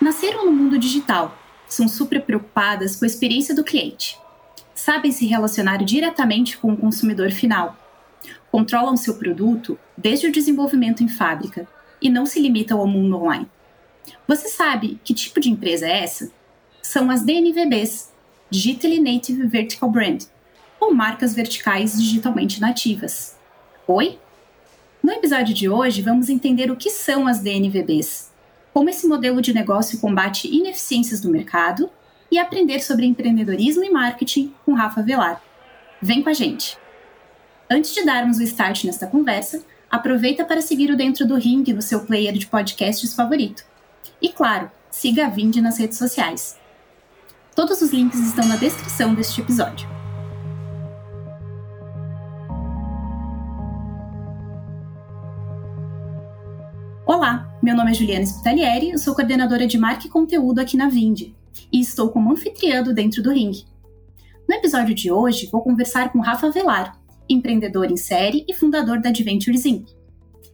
Nasceram no mundo digital, são super preocupadas com a experiência do cliente. Sabem se relacionar diretamente com o consumidor final. Controlam seu produto desde o desenvolvimento em fábrica e não se limitam ao mundo online. Você sabe que tipo de empresa é essa? São as DNVBs, Digitally Native Vertical Brand, ou marcas verticais digitalmente nativas. Oi? No episódio de hoje, vamos entender o que são as DNVBs, como esse modelo de negócio combate ineficiências do mercado e aprender sobre empreendedorismo e marketing com Rafa Velar. Vem com a gente! Antes de darmos o start nesta conversa, aproveita para seguir o Dentro do Ring no seu player de podcasts favorito. E claro, siga a Vind nas redes sociais. Todos os links estão na descrição deste episódio. Meu nome é Juliana Spitalieri, sou coordenadora de marca e conteúdo aqui na Vind e estou como anfitriã Dentro do Ring. No episódio de hoje, vou conversar com Rafa Velar, empreendedor em série e fundador da Adventures Inc.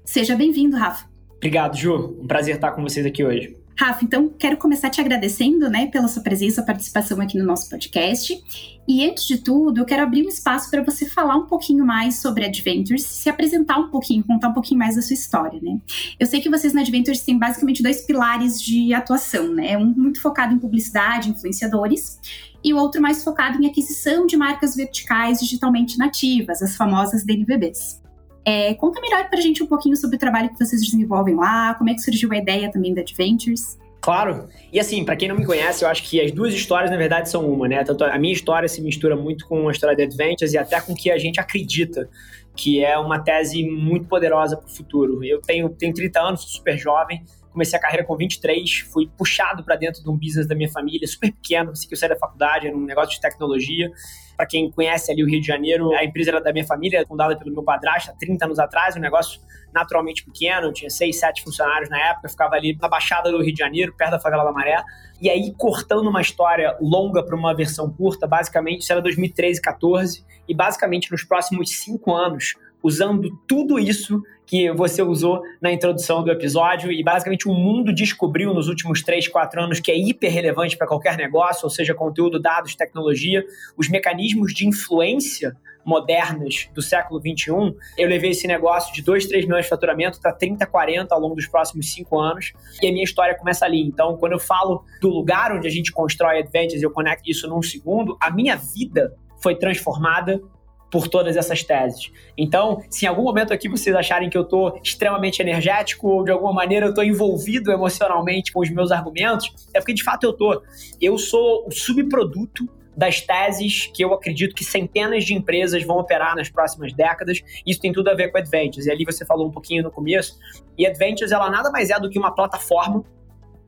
Seja bem-vindo, Rafa. Obrigado, Ju. Um prazer estar com vocês aqui hoje. Rafa, então quero começar te agradecendo, né, pela sua presença, participação aqui no nosso podcast. E antes de tudo, eu quero abrir um espaço para você falar um pouquinho mais sobre Adventures, se apresentar um pouquinho, contar um pouquinho mais da sua história, né? Eu sei que vocês na Adventures têm basicamente dois pilares de atuação, né? Um muito focado em publicidade, influenciadores, e o outro mais focado em aquisição de marcas verticais digitalmente nativas, as famosas DNVBs. É, conta melhor pra gente um pouquinho sobre o trabalho que vocês desenvolvem lá, como é que surgiu a ideia também da Adventures. Claro. E assim, para quem não me conhece, eu acho que as duas histórias, na verdade, são uma, né? Tanto a minha história se mistura muito com a história da Adventures e até com o que a gente acredita, que é uma tese muito poderosa para o futuro. Eu tenho, tenho 30 anos, sou super jovem, comecei a carreira com 23, fui puxado para dentro de um business da minha família, super pequeno, assim que eu saí da faculdade, era um negócio de tecnologia. Para quem conhece ali o Rio de Janeiro, a empresa era da minha família, fundada pelo meu padrasto há 30 anos atrás, um negócio naturalmente pequeno, tinha seis, sete funcionários na época, ficava ali na Baixada do Rio de Janeiro, perto da Favela da Maré. E aí, cortando uma história longa para uma versão curta, basicamente, isso era 2013, 14, e basicamente nos próximos cinco anos, usando tudo isso que você usou na introdução do episódio. E basicamente o mundo descobriu nos últimos 3, 4 anos que é hiper relevante para qualquer negócio, ou seja, conteúdo, dados, tecnologia, os mecanismos de influência modernas do século 21, eu levei esse negócio de 2, 3 milhões de faturamento para 30, 40 ao longo dos próximos 5 anos, e a minha história começa ali. Então, quando eu falo do lugar onde a gente constrói Adventures, eu conecto isso num segundo, a minha vida foi transformada por todas essas teses. Então, se em algum momento aqui vocês acharem que eu estou extremamente energético ou de alguma maneira eu estou envolvido emocionalmente com os meus argumentos, é porque de fato eu estou. Eu sou o subproduto das teses que eu acredito que centenas de empresas vão operar nas próximas décadas. Isso tem tudo a ver com Adventures. E ali você falou um pouquinho no começo. E Adventures, ela nada mais é do que uma plataforma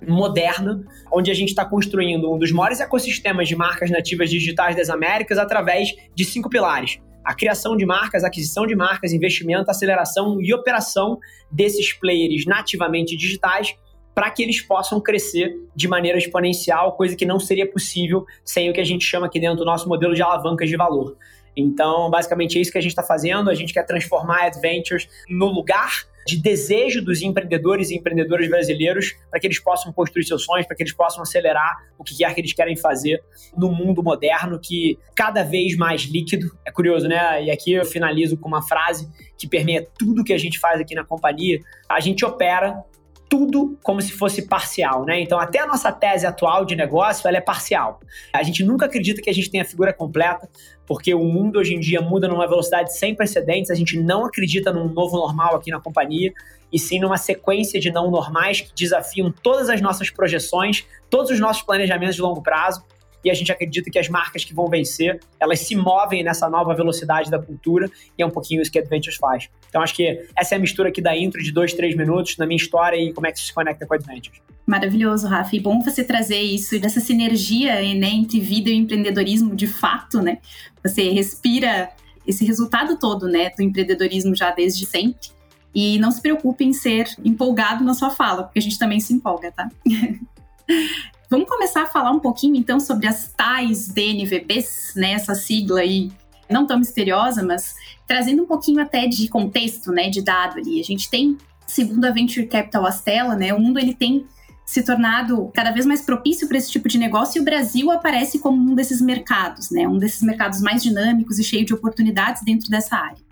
moderna, onde a gente está construindo um dos maiores ecossistemas de marcas nativas digitais das Américas através de cinco pilares a criação de marcas, aquisição de marcas, investimento, aceleração e operação desses players nativamente digitais para que eles possam crescer de maneira exponencial, coisa que não seria possível sem o que a gente chama aqui dentro do nosso modelo de alavancas de valor. Então, basicamente é isso que a gente está fazendo. A gente quer transformar a Adventures no lugar de desejo dos empreendedores e empreendedoras brasileiros para que eles possam construir seus sonhos, para que eles possam acelerar o que quer que eles querem fazer no mundo moderno que cada vez mais líquido. É curioso, né? E aqui eu finalizo com uma frase que permeia tudo que a gente faz aqui na companhia. A gente opera tudo como se fosse parcial, né? Então, até a nossa tese atual de negócio, ela é parcial. A gente nunca acredita que a gente tenha a figura completa, porque o mundo hoje em dia muda numa velocidade sem precedentes. A gente não acredita num novo normal aqui na companhia, e sim numa sequência de não normais que desafiam todas as nossas projeções, todos os nossos planejamentos de longo prazo e a gente acredita que as marcas que vão vencer, elas se movem nessa nova velocidade da cultura e é um pouquinho isso que Adventures faz. Então acho que essa é a mistura aqui da intro de dois, três minutos na minha história e como é que isso se conecta com Adventures. Maravilhoso, Rafa. E bom você trazer isso, dessa sinergia né, entre vida e empreendedorismo de fato, né? Você respira esse resultado todo, né, do empreendedorismo já desde sempre. E não se preocupe em ser empolgado na sua fala, porque a gente também se empolga, tá? Vamos começar a falar um pouquinho então sobre as tais DNVBs, né? Essa sigla aí não tão misteriosa, mas trazendo um pouquinho até de contexto, né, de dado ali. A gente tem, segundo a Venture Capital Astela, né, o mundo ele tem se tornado cada vez mais propício para esse tipo de negócio e o Brasil aparece como um desses mercados, né? Um desses mercados mais dinâmicos e cheio de oportunidades dentro dessa área.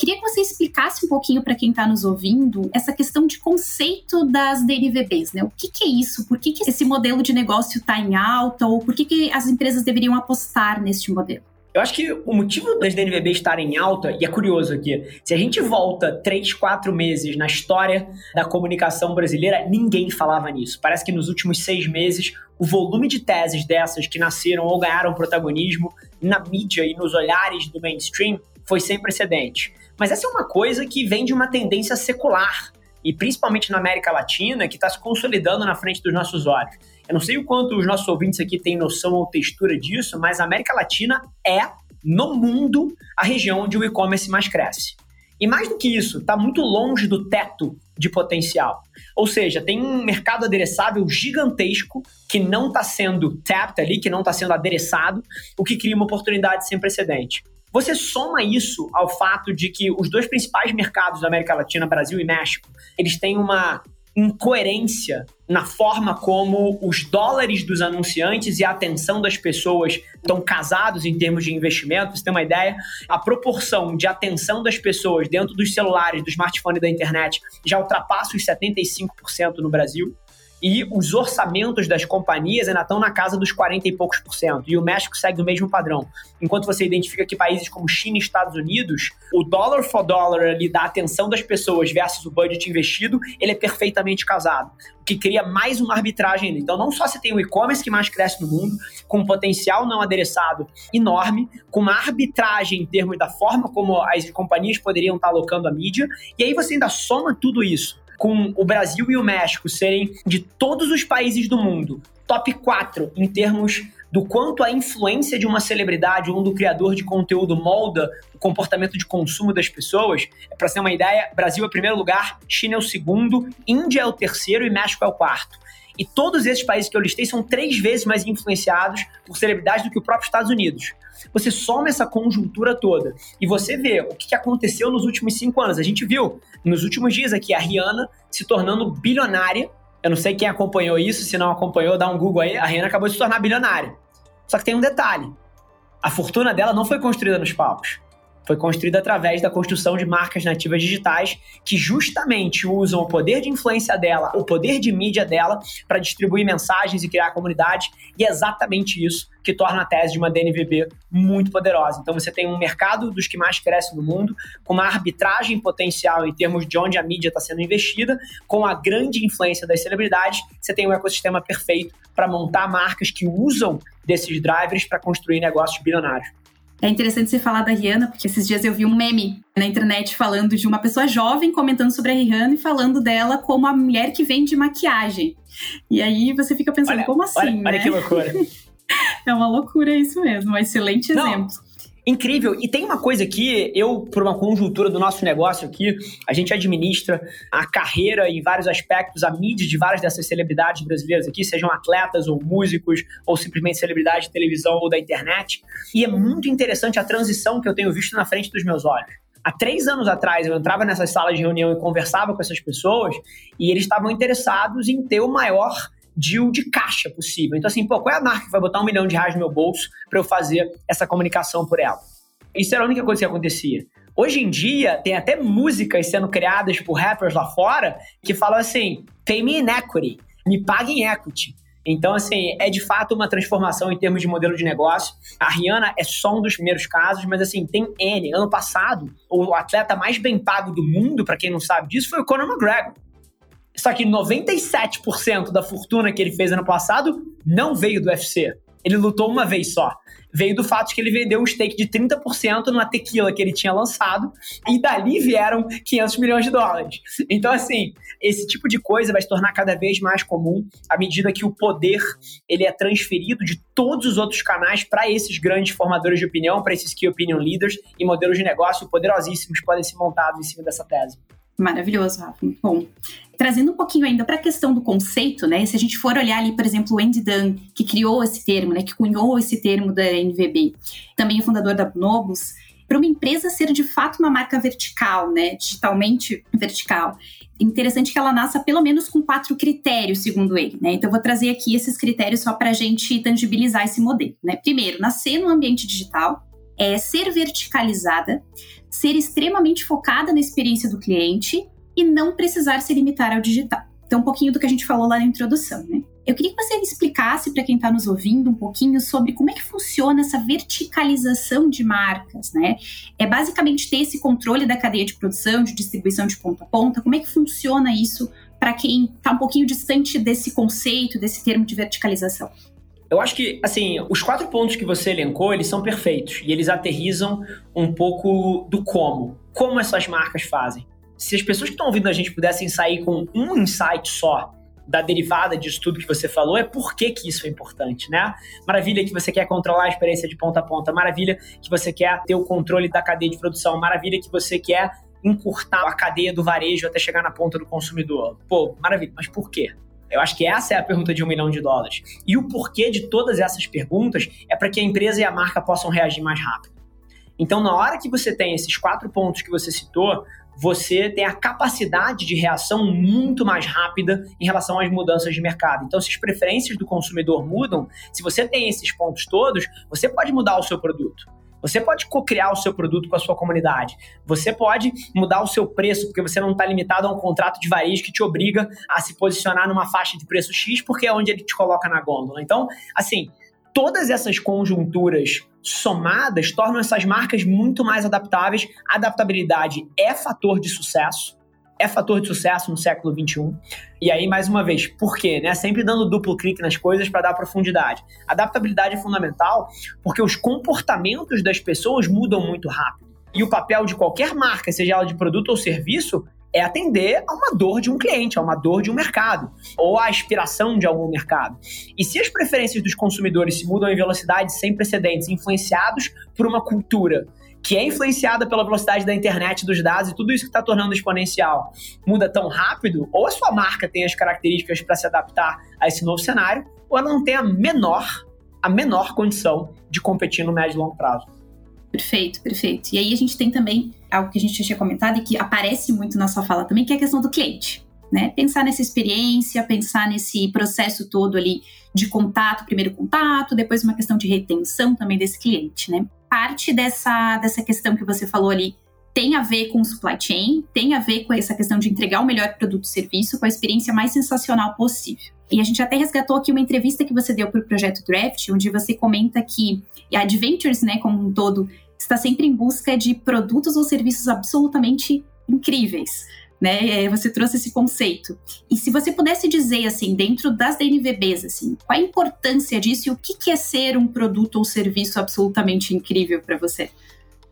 Queria que você explicasse um pouquinho para quem está nos ouvindo essa questão de conceito das DNVBs, né? O que, que é isso? Por que, que esse modelo de negócio está em alta? Ou por que, que as empresas deveriam apostar neste modelo? Eu acho que o motivo das DNVB estarem em alta, e é curioso aqui, se a gente volta 3, 4 meses na história da comunicação brasileira, ninguém falava nisso. Parece que nos últimos seis meses, o volume de teses dessas que nasceram ou ganharam protagonismo na mídia e nos olhares do mainstream foi sem precedente. Mas essa é uma coisa que vem de uma tendência secular, e principalmente na América Latina, que está se consolidando na frente dos nossos olhos. Eu não sei o quanto os nossos ouvintes aqui têm noção ou textura disso, mas a América Latina é, no mundo, a região onde o e-commerce mais cresce. E mais do que isso, está muito longe do teto de potencial. Ou seja, tem um mercado adereçável gigantesco que não está sendo tapped ali, que não está sendo adereçado, o que cria uma oportunidade sem precedente. Você soma isso ao fato de que os dois principais mercados da América Latina, Brasil e México, eles têm uma incoerência na forma como os dólares dos anunciantes e a atenção das pessoas estão casados em termos de investimento. Você tem uma ideia? A proporção de atenção das pessoas dentro dos celulares, do smartphone e da internet já ultrapassa os 75% no Brasil e os orçamentos das companhias ainda estão na casa dos 40 e poucos por cento. E o México segue o mesmo padrão. Enquanto você identifica que países como China e Estados Unidos, o dollar for dollar ali da atenção das pessoas versus o budget investido, ele é perfeitamente casado. O que cria mais uma arbitragem. Então, não só você tem o e-commerce que mais cresce no mundo, com um potencial não adereçado enorme, com uma arbitragem em termos da forma como as companhias poderiam estar alocando a mídia, e aí você ainda soma tudo isso com o Brasil e o México serem de todos os países do mundo top 4 em termos do quanto a influência de uma celebridade ou do criador de conteúdo molda o comportamento de consumo das pessoas. Para ser uma ideia, Brasil é o primeiro lugar, China é o segundo, Índia é o terceiro e México é o quarto. E todos esses países que eu listei são três vezes mais influenciados por celebridades do que o próprio Estados Unidos. Você soma essa conjuntura toda e você vê o que aconteceu nos últimos cinco anos. A gente viu nos últimos dias aqui a Rihanna se tornando bilionária. Eu não sei quem acompanhou isso, se não acompanhou, dá um Google aí. A Rihanna acabou de se tornar bilionária. Só que tem um detalhe: a fortuna dela não foi construída nos palcos foi construída através da construção de marcas nativas digitais que justamente usam o poder de influência dela, o poder de mídia dela para distribuir mensagens e criar comunidade, e é exatamente isso que torna a tese de uma DNVB muito poderosa. Então você tem um mercado dos que mais cresce no mundo, com uma arbitragem potencial em termos de onde a mídia está sendo investida, com a grande influência das celebridades, você tem um ecossistema perfeito para montar marcas que usam desses drivers para construir negócios bilionários. É interessante você falar da Rihanna, porque esses dias eu vi um meme na internet falando de uma pessoa jovem comentando sobre a Rihanna e falando dela como a mulher que vende maquiagem. E aí você fica pensando, olha, como assim? Olha, né? olha que loucura. é uma loucura isso mesmo, um excelente Não. exemplo. Incrível. E tem uma coisa aqui, eu, por uma conjuntura do nosso negócio aqui, a gente administra a carreira em vários aspectos, a mídia de várias dessas celebridades brasileiras aqui, sejam atletas ou músicos, ou simplesmente celebridades de televisão ou da internet. E é muito interessante a transição que eu tenho visto na frente dos meus olhos. Há três anos atrás, eu entrava nessas salas de reunião e conversava com essas pessoas, e eles estavam interessados em ter o maior deal de caixa possível. Então, assim, pô, qual é a marca que vai botar um milhão de reais no meu bolso para eu fazer essa comunicação por ela? Isso era a única coisa que acontecia. Hoje em dia, tem até músicas sendo criadas por rappers lá fora que falam assim: pay me in equity, me pague em equity. Então, assim, é de fato uma transformação em termos de modelo de negócio. A Rihanna é só um dos primeiros casos, mas assim, tem N. Ano passado, o atleta mais bem pago do mundo, para quem não sabe disso, foi o Conor McGregor. Só que 97% da fortuna que ele fez ano passado não veio do UFC. Ele lutou uma vez só. Veio do fato de que ele vendeu um stake de 30% numa tequila que ele tinha lançado, e dali vieram 500 milhões de dólares. Então, assim, esse tipo de coisa vai se tornar cada vez mais comum à medida que o poder ele é transferido de todos os outros canais para esses grandes formadores de opinião, para esses key opinion leaders e modelos de negócio poderosíssimos podem ser montados em cima dessa tese. Maravilhoso, Rafa. Bom. Trazendo um pouquinho ainda para a questão do conceito, né? Se a gente for olhar ali, por exemplo, o Andy Dunn, que criou esse termo, né? Que cunhou esse termo da NVB, também é fundador da Bonobos, para uma empresa ser de fato uma marca vertical, né, digitalmente vertical, interessante que ela nasça pelo menos com quatro critérios, segundo ele. Né? Então, eu vou trazer aqui esses critérios só para a gente tangibilizar esse modelo. Né? Primeiro, nascer no ambiente digital, é ser verticalizada, ser extremamente focada na experiência do cliente e não precisar se limitar ao digital. Então, um pouquinho do que a gente falou lá na introdução, né? Eu queria que você explicasse para quem está nos ouvindo um pouquinho sobre como é que funciona essa verticalização de marcas, né? É basicamente ter esse controle da cadeia de produção, de distribuição de ponta a ponta. Como é que funciona isso para quem está um pouquinho distante desse conceito, desse termo de verticalização? Eu acho que, assim, os quatro pontos que você elencou, eles são perfeitos e eles aterrizam um pouco do como. Como essas marcas fazem se as pessoas que estão ouvindo a gente pudessem sair com um insight só da derivada disso tudo que você falou, é por que, que isso é importante, né? Maravilha que você quer controlar a experiência de ponta a ponta, maravilha que você quer ter o controle da cadeia de produção, maravilha que você quer encurtar a cadeia do varejo até chegar na ponta do consumidor. Pô, maravilha, mas por quê? Eu acho que essa é a pergunta de um milhão de dólares. E o porquê de todas essas perguntas é para que a empresa e a marca possam reagir mais rápido. Então, na hora que você tem esses quatro pontos que você citou, você tem a capacidade de reação muito mais rápida em relação às mudanças de mercado. Então, se as preferências do consumidor mudam, se você tem esses pontos todos, você pode mudar o seu produto. Você pode co-criar o seu produto com a sua comunidade. Você pode mudar o seu preço, porque você não está limitado a um contrato de varejo que te obriga a se posicionar numa faixa de preço X, porque é onde ele te coloca na gôndola. Então, assim, todas essas conjunturas somadas tornam essas marcas muito mais adaptáveis. Adaptabilidade é fator de sucesso, é fator de sucesso no século XXI. E aí, mais uma vez, por quê? Né? Sempre dando duplo clique nas coisas para dar profundidade. Adaptabilidade é fundamental porque os comportamentos das pessoas mudam muito rápido. E o papel de qualquer marca, seja ela de produto ou serviço, é atender a uma dor de um cliente, a uma dor de um mercado, ou a aspiração de algum mercado. E se as preferências dos consumidores se mudam em velocidades sem precedentes, influenciados por uma cultura que é influenciada pela velocidade da internet, dos dados e tudo isso que está tornando exponencial, muda tão rápido, ou a sua marca tem as características para se adaptar a esse novo cenário, ou ela não tem a menor, a menor condição de competir no médio e longo prazo. Perfeito, perfeito. E aí a gente tem também algo que a gente já tinha comentado e que aparece muito na sua fala também, que é a questão do cliente. Né? Pensar nessa experiência, pensar nesse processo todo ali de contato, primeiro contato, depois uma questão de retenção também desse cliente, né? Parte dessa, dessa questão que você falou ali tem a ver com supply chain, tem a ver com essa questão de entregar o melhor produto e serviço com a experiência mais sensacional possível. E a gente até resgatou aqui uma entrevista que você deu para o projeto Draft, onde você comenta que a Adventures, né, como um todo, está sempre em busca de produtos ou serviços absolutamente incríveis. Né? Você trouxe esse conceito. E se você pudesse dizer, assim, dentro das DNVBs, assim, qual a importância disso e o que é ser um produto ou serviço absolutamente incrível para você?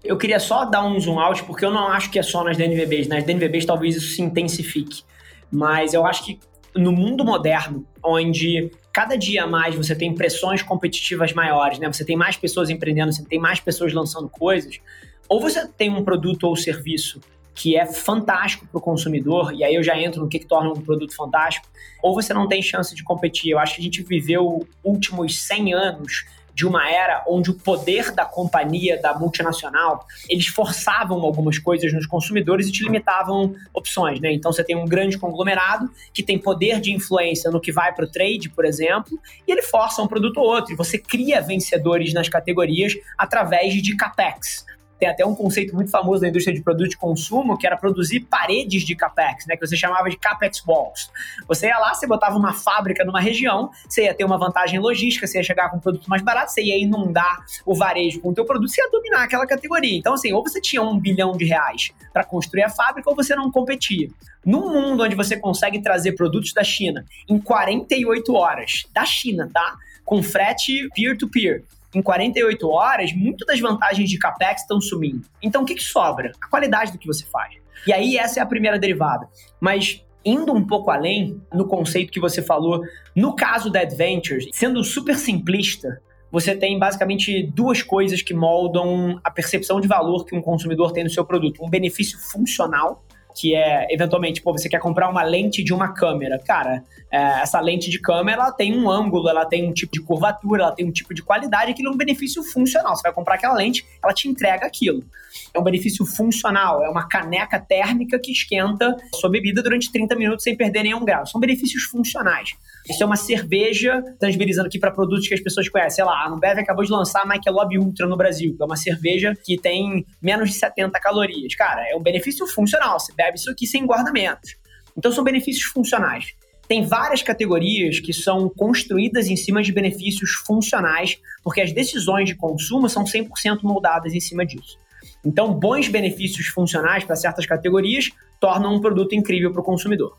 Eu queria só dar um zoom out, porque eu não acho que é só nas DNVBs. Nas DNVBs talvez isso se intensifique. Mas eu acho que no mundo moderno, onde cada dia mais você tem pressões competitivas maiores, né? Você tem mais pessoas empreendendo, você tem mais pessoas lançando coisas, ou você tem um produto ou serviço que é fantástico para o consumidor, e aí eu já entro no que, que torna um produto fantástico, ou você não tem chance de competir. Eu acho que a gente viveu últimos 100 anos de uma era onde o poder da companhia, da multinacional, eles forçavam algumas coisas nos consumidores e te limitavam opções, né? Então você tem um grande conglomerado que tem poder de influência no que vai para o trade, por exemplo, e ele força um produto ou outro. E você cria vencedores nas categorias através de capex. Tem até um conceito muito famoso da indústria de produto de consumo, que era produzir paredes de capex, né, que você chamava de capex walls. Você ia lá, você botava uma fábrica numa região, você ia ter uma vantagem logística, você ia chegar com um produto mais barato, você ia inundar o varejo com o teu produto, você ia dominar aquela categoria. Então, assim, ou você tinha um bilhão de reais para construir a fábrica, ou você não competia. Num mundo onde você consegue trazer produtos da China em 48 horas, da China, tá? Com frete peer-to-peer, -peer, em 48 horas, muitas das vantagens de CAPEX estão sumindo. Então, o que, que sobra? A qualidade do que você faz. E aí, essa é a primeira derivada. Mas indo um pouco além no conceito que você falou, no caso da Adventures, sendo super simplista, você tem basicamente duas coisas que moldam a percepção de valor que um consumidor tem no seu produto: um benefício funcional que é, eventualmente, pô, você quer comprar uma lente de uma câmera. Cara, é, essa lente de câmera, ela tem um ângulo, ela tem um tipo de curvatura, ela tem um tipo de qualidade, aquilo é um benefício funcional. Você vai comprar aquela lente, ela te entrega aquilo. É um benefício funcional, é uma caneca térmica que esquenta sua bebida durante 30 minutos sem perder nenhum grau. São benefícios funcionais. Isso é uma cerveja, transverizando aqui para produtos que as pessoas conhecem. Sei lá, a Ambev acabou de lançar a Michelob Ultra no Brasil, que é uma cerveja que tem menos de 70 calorias. Cara, é um benefício funcional. Você isso aqui sem guardamentos. Então são benefícios funcionais. Tem várias categorias que são construídas em cima de benefícios funcionais, porque as decisões de consumo são 100% moldadas em cima disso. Então, bons benefícios funcionais para certas categorias tornam um produto incrível para o consumidor.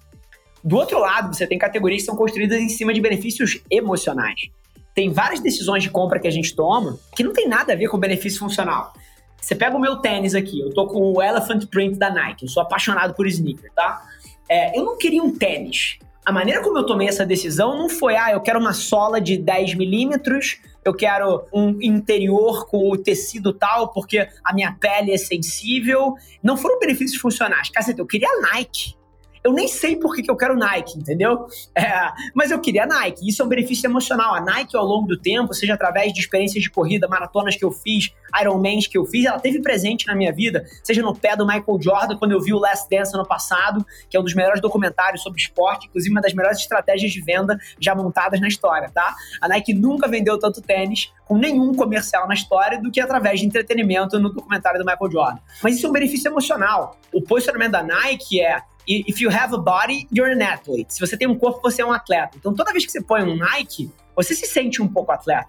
Do outro lado, você tem categorias que são construídas em cima de benefícios emocionais. Tem várias decisões de compra que a gente toma que não tem nada a ver com benefício funcional. Você pega o meu tênis aqui, eu tô com o Elephant Print da Nike, eu sou apaixonado por sneaker, tá? É, eu não queria um tênis. A maneira como eu tomei essa decisão não foi, ah, eu quero uma sola de 10 milímetros, eu quero um interior com o tecido tal, porque a minha pele é sensível. Não foram benefícios funcionais. Caceta, eu queria Nike. Eu nem sei por que, que eu quero Nike, entendeu? É, mas eu queria Nike. Isso é um benefício emocional. A Nike, ao longo do tempo, seja através de experiências de corrida, maratonas que eu fiz, Ironmans que eu fiz, ela teve presente na minha vida, seja no pé do Michael Jordan, quando eu vi o Last Dance ano passado, que é um dos melhores documentários sobre esporte, inclusive uma das melhores estratégias de venda já montadas na história, tá? A Nike nunca vendeu tanto tênis com nenhum comercial na história do que através de entretenimento no documentário do Michael Jordan. Mas isso é um benefício emocional. O posicionamento da Nike é if you have a body, you're an athlete. Se você tem um corpo, você é um atleta. Então, toda vez que você põe um Nike, você se sente um pouco atleta.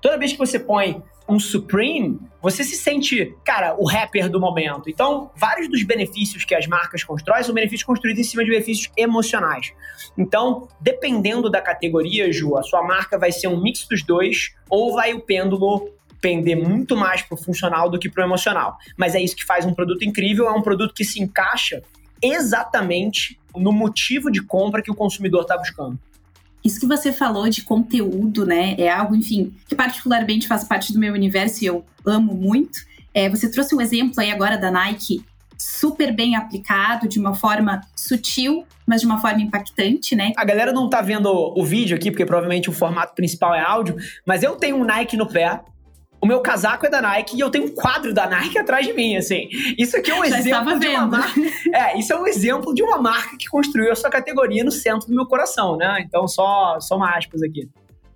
Toda vez que você põe um Supreme, você se sente, cara, o rapper do momento. Então, vários dos benefícios que as marcas constroem são benefícios construídos em cima de benefícios emocionais. Então, dependendo da categoria, Ju, a sua marca vai ser um mix dos dois ou vai o pêndulo pender muito mais pro funcional do que pro emocional. Mas é isso que faz um produto incrível, é um produto que se encaixa exatamente no motivo de compra que o consumidor está buscando. Isso que você falou de conteúdo, né, é algo, enfim, que particularmente faz parte do meu universo e eu amo muito. É, você trouxe um exemplo aí agora da Nike super bem aplicado, de uma forma sutil, mas de uma forma impactante, né? A galera não tá vendo o vídeo aqui, porque provavelmente o formato principal é áudio, mas eu tenho um Nike no pé, o meu casaco é da Nike e eu tenho um quadro da Nike atrás de mim, assim. Isso aqui é um Já exemplo de uma marca. É, isso é um exemplo de uma marca que construiu a sua categoria no centro do meu coração, né? Então, só, só uma aspas aqui.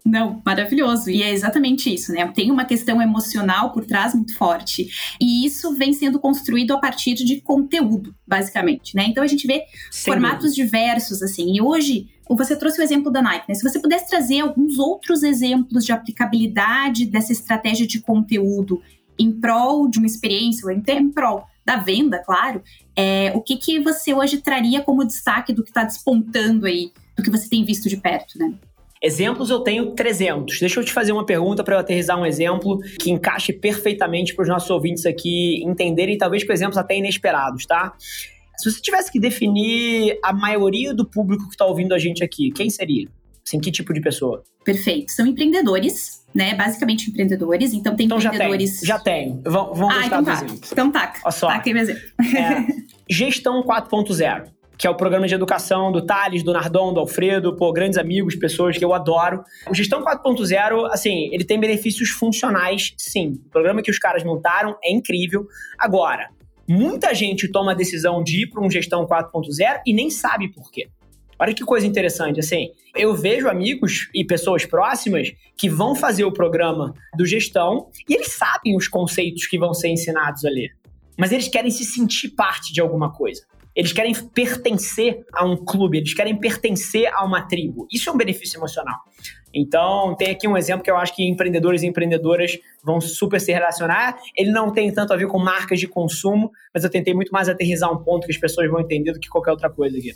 Não, maravilhoso. E é exatamente isso, né? Tem uma questão emocional por trás muito forte. E isso vem sendo construído a partir de conteúdo, basicamente, né? Então a gente vê formatos diversos, assim. E hoje, você trouxe o exemplo da Nike, né? Se você pudesse trazer alguns outros exemplos de aplicabilidade dessa estratégia de conteúdo em prol de uma experiência, ou em prol da venda, claro, é, o que, que você hoje traria como destaque do que está despontando aí, do que você tem visto de perto, né? Exemplos eu tenho 300. Deixa eu te fazer uma pergunta para eu aterrizar um exemplo que encaixe perfeitamente para os nossos ouvintes aqui entenderem, talvez com exemplos até inesperados, tá? Se você tivesse que definir a maioria do público que está ouvindo a gente aqui, quem seria? Assim, que tipo de pessoa? Perfeito. São empreendedores, né? Basicamente empreendedores. Então tem então, empreendedores. Já tenho. Já tenho. Vamos, vamos ah, então tá. exemplos. Então tá. Olha só. Tá aqui meu exemplo. É, gestão 4.0 que é o programa de educação do Thales, do Nardon, do Alfredo, pô, grandes amigos, pessoas que eu adoro. O Gestão 4.0, assim, ele tem benefícios funcionais, sim. O programa que os caras montaram é incrível. Agora, muita gente toma a decisão de ir para um Gestão 4.0 e nem sabe por quê. Olha que coisa interessante, assim, eu vejo amigos e pessoas próximas que vão fazer o programa do gestão e eles sabem os conceitos que vão ser ensinados ali, mas eles querem se sentir parte de alguma coisa. Eles querem pertencer a um clube, eles querem pertencer a uma tribo. Isso é um benefício emocional. Então, tem aqui um exemplo que eu acho que empreendedores e empreendedoras vão super se relacionar. Ele não tem tanto a ver com marcas de consumo, mas eu tentei muito mais aterrizar um ponto que as pessoas vão entender do que qualquer outra coisa aqui.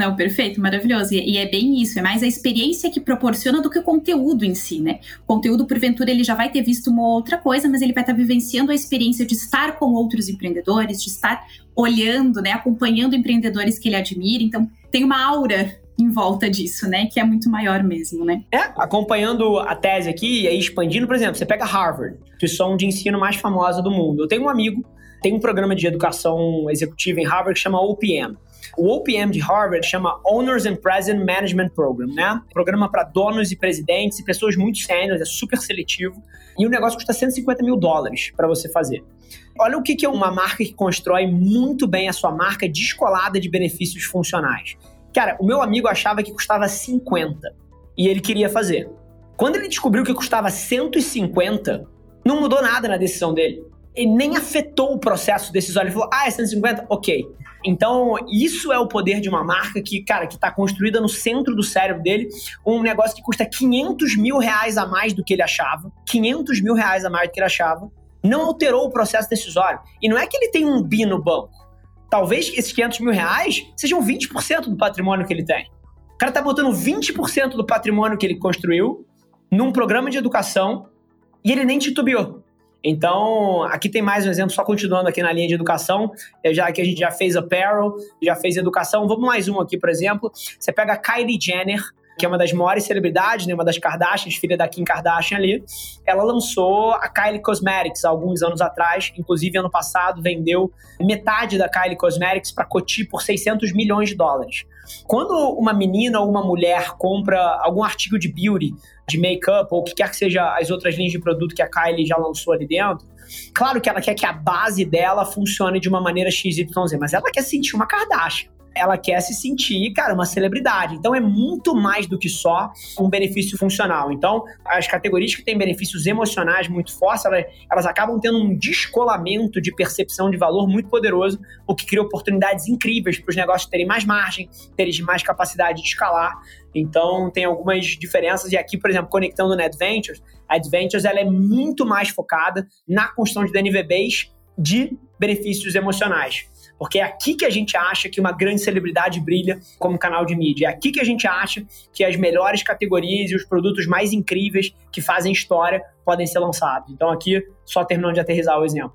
Não, perfeito, maravilhoso. E, é bem isso, é mais a experiência que proporciona do que o conteúdo em si, né? O conteúdo, porventura, ele já vai ter visto uma outra coisa, mas ele vai estar vivenciando a experiência de estar com outros empreendedores, de estar olhando, né, acompanhando empreendedores que ele admira. Então, tem uma aura em volta disso, né? Que é muito maior mesmo, né? É, acompanhando a tese aqui e aí expandindo, por exemplo, você pega Harvard, que são de ensino mais famosa do mundo. Eu tenho um amigo tem um programa de educação executiva em Harvard que chama OPM. O OPM de Harvard chama Owners and President Management Program, né? Programa para donos e presidentes e pessoas muito sêniores, é super seletivo. E o negócio custa 150 mil dólares para você fazer. Olha o que é uma marca que constrói muito bem a sua marca descolada de benefícios funcionais. Cara, o meu amigo achava que custava 50 e ele queria fazer. Quando ele descobriu que custava 150, não mudou nada na decisão dele. Ele nem afetou o processo decisório. Ele falou: ah, é 150? Ok. Então, isso é o poder de uma marca que, cara, que está construída no centro do cérebro dele. Um negócio que custa 500 mil reais a mais do que ele achava. 500 mil reais a mais do que ele achava. Não alterou o processo decisório. E não é que ele tem um bi no banco. Talvez esses 500 mil reais sejam 20% do patrimônio que ele tem. O cara tá botando 20% do patrimônio que ele construiu num programa de educação e ele nem titubeou. Então, aqui tem mais um exemplo, só continuando aqui na linha de educação, já que a gente já fez apparel, já fez educação. Vamos mais um aqui, por exemplo. Você pega a Kylie Jenner, que é uma das maiores celebridades, né, uma das Kardashians, filha da Kim Kardashian ali, ela lançou a Kylie Cosmetics alguns anos atrás, inclusive ano passado vendeu metade da Kylie Cosmetics para Coty por 600 milhões de dólares. Quando uma menina ou uma mulher compra algum artigo de beauty, de make-up, ou o que quer que seja as outras linhas de produto que a Kylie já lançou ali dentro, claro que ela quer que a base dela funcione de uma maneira XYZ, mas ela quer sentir uma Kardashian ela quer se sentir, cara, uma celebridade. Então é muito mais do que só um benefício funcional. Então, as categorias que têm benefícios emocionais muito fortes, elas, elas acabam tendo um descolamento de percepção de valor muito poderoso, o que cria oportunidades incríveis para os negócios terem mais margem, terem mais capacidade de escalar. Então, tem algumas diferenças. E aqui, por exemplo, conectando no Adventures, a Adventures ela é muito mais focada na construção de DNVBs de benefícios emocionais. Porque é aqui que a gente acha que uma grande celebridade brilha como canal de mídia. É aqui que a gente acha que as melhores categorias e os produtos mais incríveis que fazem história podem ser lançados. Então, aqui, só terminando de aterrizar o exemplo.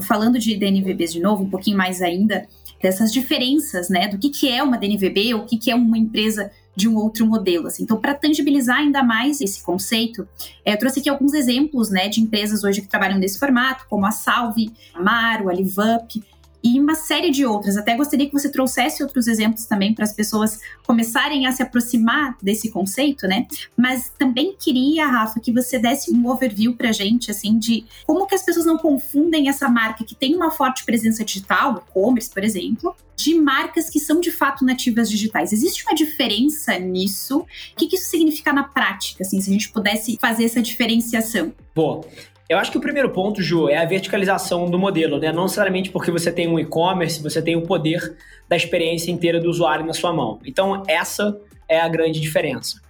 Falando de DNVBs de novo, um pouquinho mais ainda, dessas diferenças, né? Do que, que é uma DNVB ou o que, que é uma empresa de um outro modelo. Assim. Então, para tangibilizar ainda mais esse conceito, é, eu trouxe aqui alguns exemplos né, de empresas hoje que trabalham nesse formato, como a Salve, a Maro, a LiveUp, e uma série de outras. Até gostaria que você trouxesse outros exemplos também para as pessoas começarem a se aproximar desse conceito, né? Mas também queria, Rafa, que você desse um overview para a gente, assim, de como que as pessoas não confundem essa marca que tem uma forte presença digital, e-commerce, por exemplo, de marcas que são de fato nativas digitais. Existe uma diferença nisso? O que, que isso significa na prática, assim, se a gente pudesse fazer essa diferenciação? Bom, eu acho que o primeiro ponto, Ju, é a verticalização do modelo, né? Não necessariamente porque você tem um e-commerce, você tem o poder da experiência inteira do usuário na sua mão. Então, essa é a grande diferença.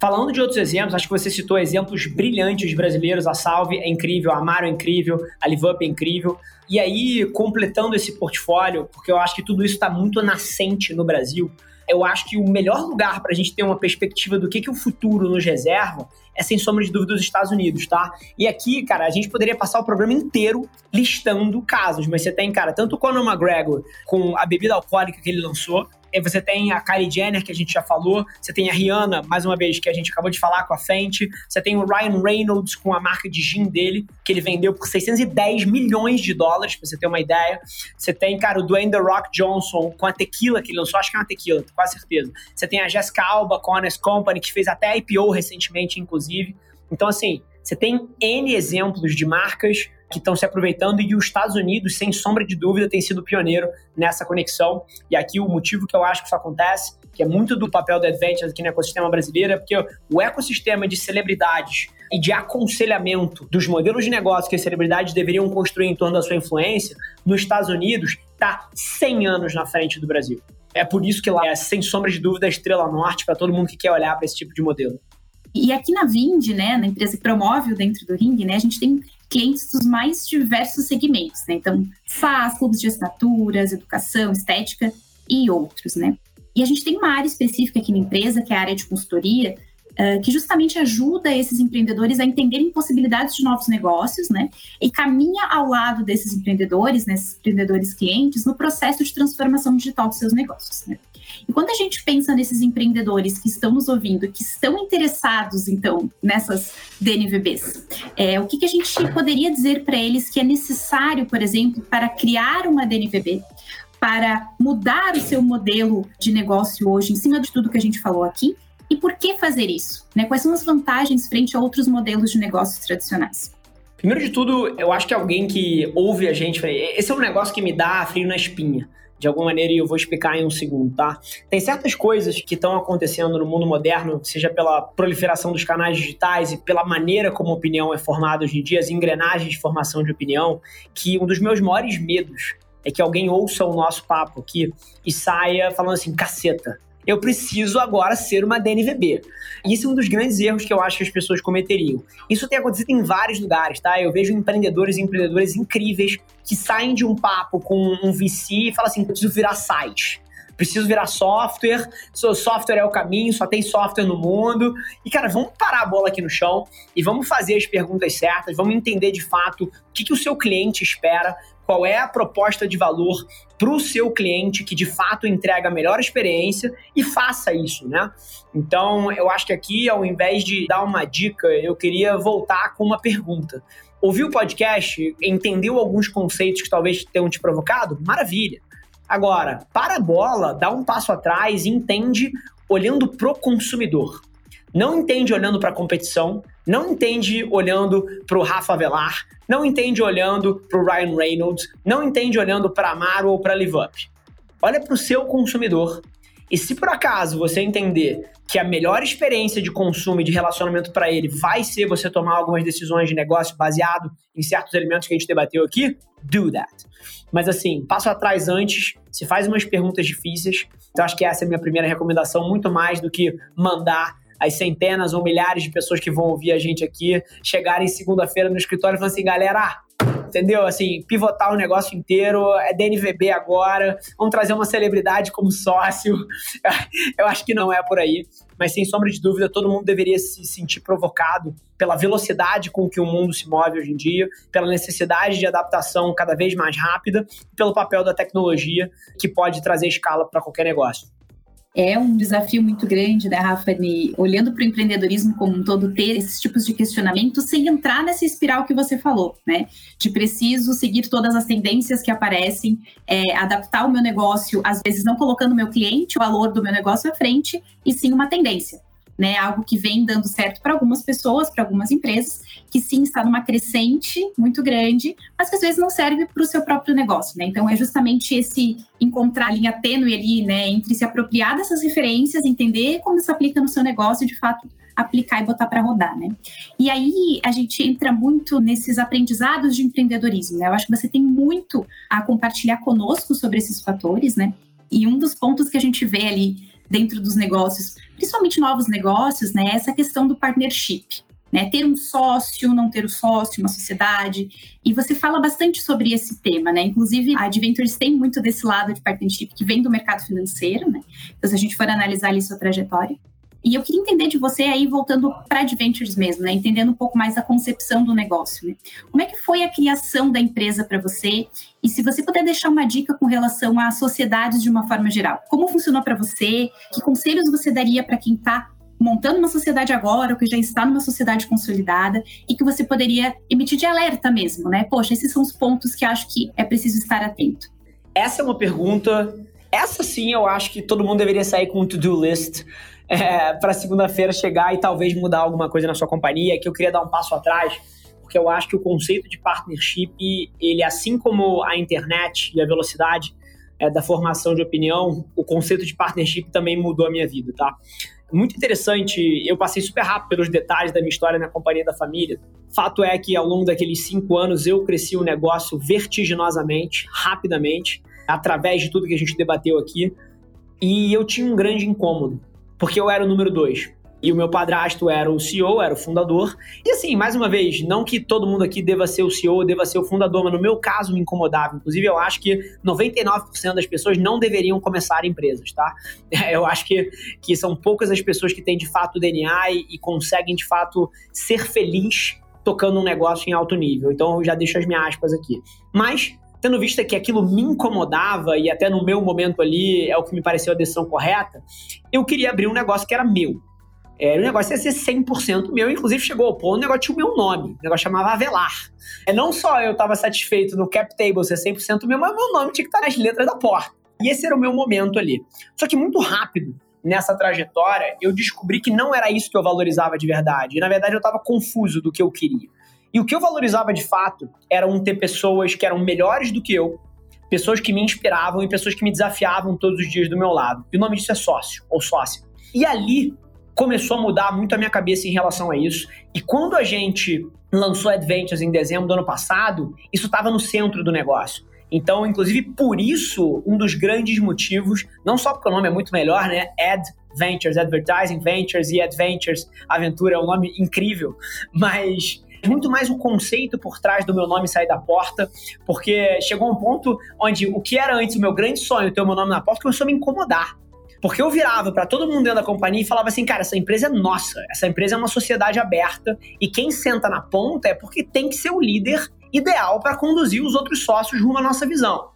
Falando de outros exemplos, acho que você citou exemplos brilhantes brasileiros. A Salve é incrível, a Amaro é incrível, a LiveUp é incrível. E aí, completando esse portfólio, porque eu acho que tudo isso está muito nascente no Brasil, eu acho que o melhor lugar para a gente ter uma perspectiva do que, que o futuro nos reserva é, sem sombra de dúvida, os Estados Unidos, tá? E aqui, cara, a gente poderia passar o programa inteiro listando casos, mas você tem, cara, tanto o Conor McGregor com a bebida alcoólica que ele lançou, você tem a Kylie Jenner, que a gente já falou. Você tem a Rihanna, mais uma vez, que a gente acabou de falar com a Fenty. Você tem o Ryan Reynolds com a marca de gin dele, que ele vendeu por 610 milhões de dólares, pra você ter uma ideia. Você tem, cara, o Dwayne The Rock Johnson com a tequila que ele lançou, acho que é uma tequila, com quase certeza. Você tem a Jessica Alba com a Honest Company, que fez até IPO recentemente, inclusive. Então, assim, você tem N exemplos de marcas que estão se aproveitando e os Estados Unidos, sem sombra de dúvida, tem sido pioneiro nessa conexão. E aqui o motivo que eu acho que isso acontece, que é muito do papel da Advantage aqui no ecossistema brasileiro, é porque o ecossistema de celebridades e de aconselhamento dos modelos de negócio que as celebridades deveriam construir em torno da sua influência, nos Estados Unidos, está 100 anos na frente do Brasil. É por isso que lá é, sem sombra de dúvida, a estrela norte para todo mundo que quer olhar para esse tipo de modelo. E aqui na Vind, né, na empresa que promove o Dentro do Ring, né, a gente tem clientes dos mais diversos segmentos, né? Então, SaaS, clubes de assinaturas, educação, estética e outros, né? E a gente tem uma área específica aqui na empresa, que é a área de consultoria, uh, que justamente ajuda esses empreendedores a entenderem possibilidades de novos negócios, né? E caminha ao lado desses empreendedores, né, esses empreendedores clientes, no processo de transformação digital dos seus negócios, né? E quando a gente pensa nesses empreendedores que estão nos ouvindo, que estão interessados, então, nessas DNVBs, é, o que, que a gente poderia dizer para eles que é necessário, por exemplo, para criar uma DNVB? Para mudar o seu modelo de negócio hoje, em cima de tudo que a gente falou aqui, e por que fazer isso? Né? Quais são as vantagens frente a outros modelos de negócios tradicionais? Primeiro de tudo, eu acho que alguém que ouve a gente, esse é um negócio que me dá frio na espinha. De alguma maneira, e eu vou explicar em um segundo, tá? Tem certas coisas que estão acontecendo no mundo moderno, seja pela proliferação dos canais digitais e pela maneira como a opinião é formada hoje em dia, as engrenagens de formação de opinião, que um dos meus maiores medos é que alguém ouça o nosso papo aqui e saia falando assim, caceta, eu preciso agora ser uma DNVB. Isso é um dos grandes erros que eu acho que as pessoas cometeriam. Isso tem acontecido em vários lugares, tá? Eu vejo empreendedores e empreendedoras incríveis que saem de um papo com um VC e falam assim: preciso virar site preciso virar software, seu software é o caminho, só tem software no mundo. E, cara, vamos parar a bola aqui no chão e vamos fazer as perguntas certas, vamos entender de fato o que, que o seu cliente espera, qual é a proposta de valor para o seu cliente que de fato entrega a melhor experiência e faça isso, né? Então, eu acho que aqui, ao invés de dar uma dica, eu queria voltar com uma pergunta. Ouviu o podcast? Entendeu alguns conceitos que talvez tenham te provocado? Maravilha. Agora, para a bola, dá um passo atrás e entende olhando pro consumidor. Não entende olhando para a competição, não entende olhando para o Rafa Velar, não entende olhando para o Ryan Reynolds, não entende olhando para Amaro ou para Live Up. Olha para o seu consumidor. E se por acaso você entender que a melhor experiência de consumo e de relacionamento para ele vai ser você tomar algumas decisões de negócio baseado em certos elementos que a gente debateu aqui, do that. Mas assim, passo atrás antes, se faz umas perguntas difíceis. Então acho que essa é a minha primeira recomendação, muito mais do que mandar as centenas ou milhares de pessoas que vão ouvir a gente aqui chegarem segunda-feira no escritório e falar assim, galera, entendeu? Assim, pivotar o negócio inteiro, é DNVB agora, vamos trazer uma celebridade como sócio. Eu acho que não é por aí, mas sem sombra de dúvida, todo mundo deveria se sentir provocado pela velocidade com que o mundo se move hoje em dia, pela necessidade de adaptação cada vez mais rápida, pelo papel da tecnologia que pode trazer escala para qualquer negócio é um desafio muito grande, né, Rafa? olhando para o empreendedorismo como um todo, ter esses tipos de questionamentos sem entrar nessa espiral que você falou, né? De preciso seguir todas as tendências que aparecem, é, adaptar o meu negócio, às vezes não colocando o meu cliente, o valor do meu negócio à frente, e sim uma tendência né? Algo que vem dando certo para algumas pessoas, para algumas empresas, que sim está numa crescente muito grande, mas que às vezes não serve para o seu próprio negócio, né? Então é justamente esse encontrar a linha tênue ali, né, entre se apropriar dessas referências, entender como isso aplica no seu negócio e de fato aplicar e botar para rodar, né? E aí a gente entra muito nesses aprendizados de empreendedorismo, né? Eu acho que você tem muito a compartilhar conosco sobre esses fatores, né? E um dos pontos que a gente vê ali dentro dos negócios, principalmente novos negócios, né, essa questão do partnership. Né, ter um sócio, não ter o um sócio, uma sociedade. E você fala bastante sobre esse tema, né? Inclusive, a Adventures tem muito desse lado de partnership que vem do mercado financeiro, né? Então, se a gente for analisar ali sua trajetória. E eu queria entender de você aí, voltando para Adventures mesmo, né? Entendendo um pouco mais da concepção do negócio, né? Como é que foi a criação da empresa para você? E se você puder deixar uma dica com relação às sociedades de uma forma geral. Como funcionou para você? Que conselhos você daria para quem está montando uma sociedade agora, ou que já está numa sociedade consolidada, e que você poderia emitir de alerta mesmo, né? Poxa, esses são os pontos que acho que é preciso estar atento. Essa é uma pergunta. Essa sim eu acho que todo mundo deveria sair com um to-do list é, para segunda-feira chegar e talvez mudar alguma coisa na sua companhia, que eu queria dar um passo atrás, porque eu acho que o conceito de partnership, ele assim como a internet e a velocidade é, da formação de opinião, o conceito de partnership também mudou a minha vida, tá? Muito interessante, eu passei super rápido pelos detalhes da minha história na companhia da família. Fato é que ao longo daqueles cinco anos eu cresci o um negócio vertiginosamente, rapidamente, através de tudo que a gente debateu aqui. E eu tinha um grande incômodo porque eu era o número dois. E o meu padrasto era o CEO, era o fundador. E assim, mais uma vez, não que todo mundo aqui deva ser o CEO, deva ser o fundador, mas no meu caso me incomodava. Inclusive, eu acho que 99% das pessoas não deveriam começar empresas, tá? Eu acho que, que são poucas as pessoas que têm de fato o DNA e, e conseguem de fato ser feliz tocando um negócio em alto nível. Então, eu já deixo as minhas aspas aqui. Mas tendo visto que aquilo me incomodava e até no meu momento ali é o que me pareceu a decisão correta, eu queria abrir um negócio que era meu. Era um negócio ia ser 100% meu, inclusive chegou ao ponto, o negócio tinha o meu nome, o negócio chamava Avelar. É não só eu estava satisfeito no cap table ser 100% meu, mas meu nome tinha que estar nas letras da porta. E esse era o meu momento ali. Só que muito rápido, nessa trajetória, eu descobri que não era isso que eu valorizava de verdade. E na verdade eu estava confuso do que eu queria. E o que eu valorizava de fato era um ter pessoas que eram melhores do que eu, pessoas que me inspiravam e pessoas que me desafiavam todos os dias do meu lado. E o nome disso é sócio ou sócia. E ali começou a mudar muito a minha cabeça em relação a isso. E quando a gente lançou Adventures em dezembro do ano passado, isso estava no centro do negócio. Então, inclusive, por isso, um dos grandes motivos, não só porque o nome é muito melhor, né? Ad Ventures, Advertising Ventures e Adventures, Aventura é um nome incrível, mas muito mais o conceito por trás do meu nome sair da porta, porque chegou um ponto onde o que era antes o meu grande sonho, ter o meu nome na porta, começou a me incomodar. Porque eu virava para todo mundo dentro da companhia e falava assim, cara, essa empresa é nossa, essa empresa é uma sociedade aberta e quem senta na ponta é porque tem que ser o líder ideal para conduzir os outros sócios rumo à nossa visão.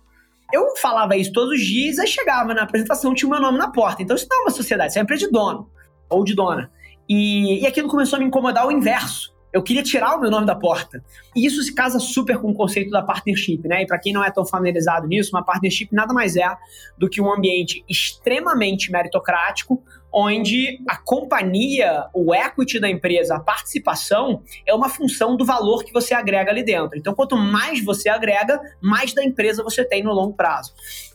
Eu falava isso todos os dias, aí chegava na apresentação, tinha o meu nome na porta. Então isso não é uma sociedade, isso é uma empresa de dono ou de dona. E, e aquilo começou a me incomodar o inverso. Eu queria tirar o meu nome da porta. E isso se casa super com o conceito da partnership, né? E para quem não é tão familiarizado nisso, uma partnership nada mais é do que um ambiente extremamente meritocrático, onde a companhia, o equity da empresa, a participação é uma função do valor que você agrega ali dentro. Então, quanto mais você agrega, mais da empresa você tem no longo prazo.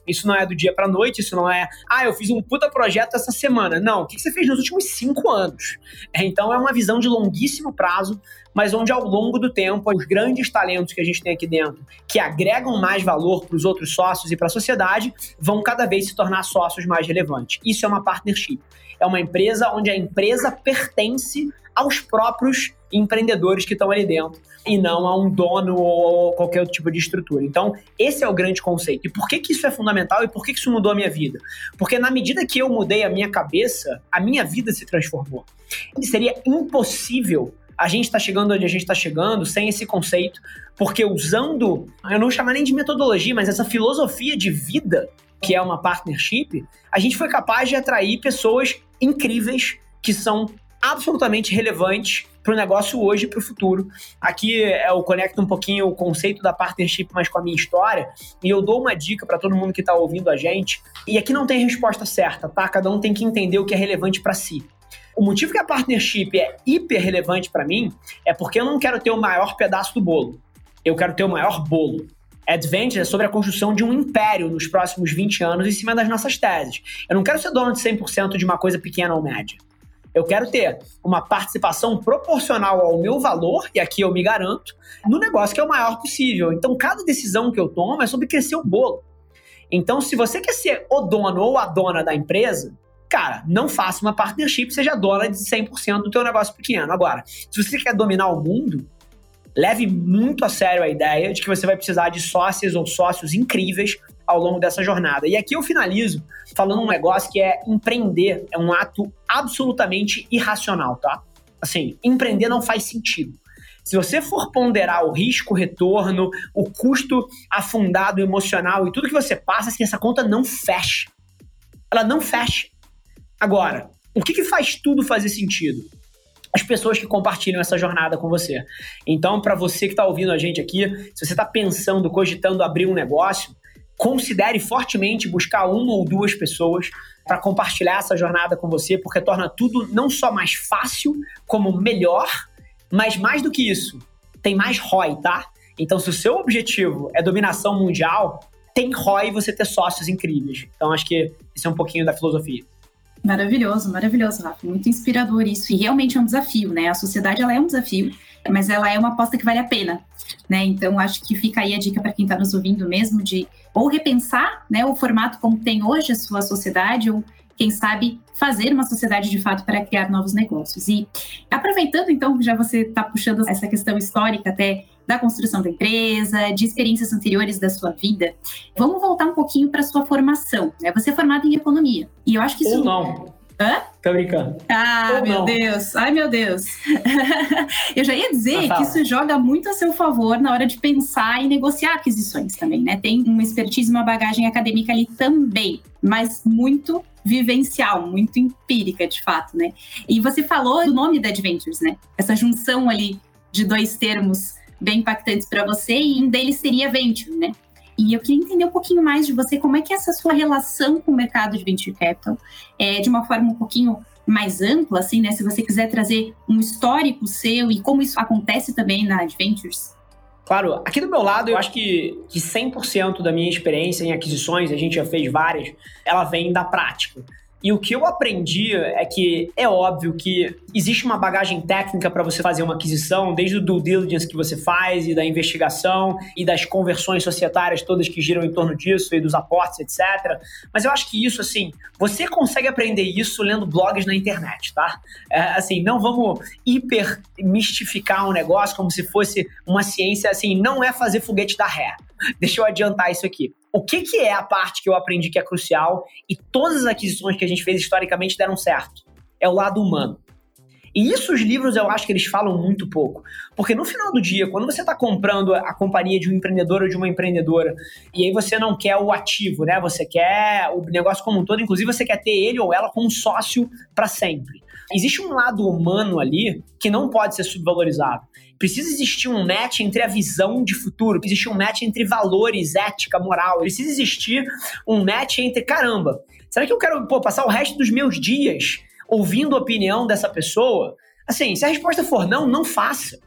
Isso não é do dia para noite, isso não é, ah, eu fiz um puta projeto essa semana. Não, o que você fez nos últimos cinco anos? Então, é uma visão de longuíssimo prazo, mas onde ao longo do tempo, os grandes talentos que a gente tem aqui dentro, que agregam mais valor para os outros sócios e para a sociedade, vão cada vez se tornar sócios mais relevantes. Isso é uma partnership é uma empresa onde a empresa pertence aos próprios empreendedores que estão ali dentro e não a um dono ou qualquer outro tipo de estrutura. Então, esse é o grande conceito. E por que, que isso é fundamental e por que, que isso mudou a minha vida? Porque na medida que eu mudei a minha cabeça, a minha vida se transformou. E seria impossível a gente estar tá chegando onde a gente está chegando sem esse conceito, porque usando, eu não chamar nem de metodologia, mas essa filosofia de vida que é uma partnership, a gente foi capaz de atrair pessoas incríveis que são absolutamente relevantes para o negócio hoje e para o futuro. Aqui eu conecto um pouquinho o conceito da partnership mais com a minha história e eu dou uma dica para todo mundo que está ouvindo a gente. E aqui não tem resposta certa, tá? Cada um tem que entender o que é relevante para si. O motivo que a partnership é hiper relevante para mim é porque eu não quero ter o maior pedaço do bolo. Eu quero ter o maior bolo. Advantage é sobre a construção de um império nos próximos 20 anos em cima das nossas teses. Eu não quero ser dono de 100% de uma coisa pequena ou média. Eu quero ter uma participação proporcional ao meu valor, e aqui eu me garanto, no negócio que é o maior possível. Então, cada decisão que eu tomo é sobre crescer o bolo. Então, se você quer ser o dono ou a dona da empresa, cara, não faça uma partnership, seja dona de 100% do teu negócio pequeno. Agora, se você quer dominar o mundo, leve muito a sério a ideia de que você vai precisar de sócios ou sócios incríveis ao longo dessa jornada. E aqui eu finalizo falando um negócio que é empreender é um ato absolutamente irracional, tá? Assim, empreender não faz sentido. Se você for ponderar o risco, retorno, o custo afundado emocional e tudo que você passa, assim, essa conta não fecha. Ela não fecha. Agora, o que, que faz tudo fazer sentido? as pessoas que compartilham essa jornada com você. Então, para você que está ouvindo a gente aqui, se você está pensando, cogitando abrir um negócio, considere fortemente buscar uma ou duas pessoas para compartilhar essa jornada com você, porque torna tudo não só mais fácil, como melhor, mas mais do que isso, tem mais ROI, tá? Então, se o seu objetivo é dominação mundial, tem ROI você ter sócios incríveis. Então, acho que esse é um pouquinho da filosofia. Maravilhoso, maravilhoso, Rafa. Muito inspirador isso. E realmente é um desafio, né? A sociedade ela é um desafio, mas ela é uma aposta que vale a pena, né? Então acho que fica aí a dica para quem está nos ouvindo mesmo de ou repensar, né, o formato como tem hoje a sua sociedade ou quem sabe fazer uma sociedade de fato para criar novos negócios. E aproveitando então, já você está puxando essa questão histórica até da construção da empresa, de experiências anteriores da sua vida. Vamos voltar um pouquinho para sua formação. Né? Você é formado em economia. E eu acho que isso. Ou não. Hã? Tô brincando. Ah, Ou meu não. Deus. Ai, meu Deus. eu já ia dizer que isso joga muito a seu favor na hora de pensar e negociar aquisições também, né? Tem uma expertise, uma bagagem acadêmica ali também, mas muito vivencial, muito empírica, de fato, né? E você falou do nome da Adventures, né? Essa junção ali de dois termos bem impactantes para você e um deles seria Venture, né? E eu queria entender um pouquinho mais de você, como é que é essa sua relação com o mercado de venture capital, é, de uma forma um pouquinho mais ampla, assim, né? Se você quiser trazer um histórico seu e como isso acontece também na Adventures. Claro, aqui do meu lado, eu acho que, que 100% da minha experiência em aquisições, a gente já fez várias, ela vem da prática. E o que eu aprendi é que é óbvio que existe uma bagagem técnica para você fazer uma aquisição, desde o due diligence que você faz e da investigação e das conversões societárias todas que giram em torno disso e dos aportes, etc. Mas eu acho que isso, assim, você consegue aprender isso lendo blogs na internet, tá? É, assim, não vamos hiper mistificar um negócio como se fosse uma ciência, assim, não é fazer foguete da ré. Deixa eu adiantar isso aqui. O que, que é a parte que eu aprendi que é crucial e todas as aquisições que a gente fez historicamente deram certo? É o lado humano. E isso os livros eu acho que eles falam muito pouco. Porque no final do dia, quando você está comprando a companhia de um empreendedor ou de uma empreendedora, e aí você não quer o ativo, né? Você quer o negócio como um todo, inclusive você quer ter ele ou ela como sócio para sempre. Existe um lado humano ali que não pode ser subvalorizado. Precisa existir um match entre a visão de futuro, existir um match entre valores, ética, moral. Precisa existir um match entre, caramba, será que eu quero pô, passar o resto dos meus dias ouvindo a opinião dessa pessoa? Assim, se a resposta for não, não faça.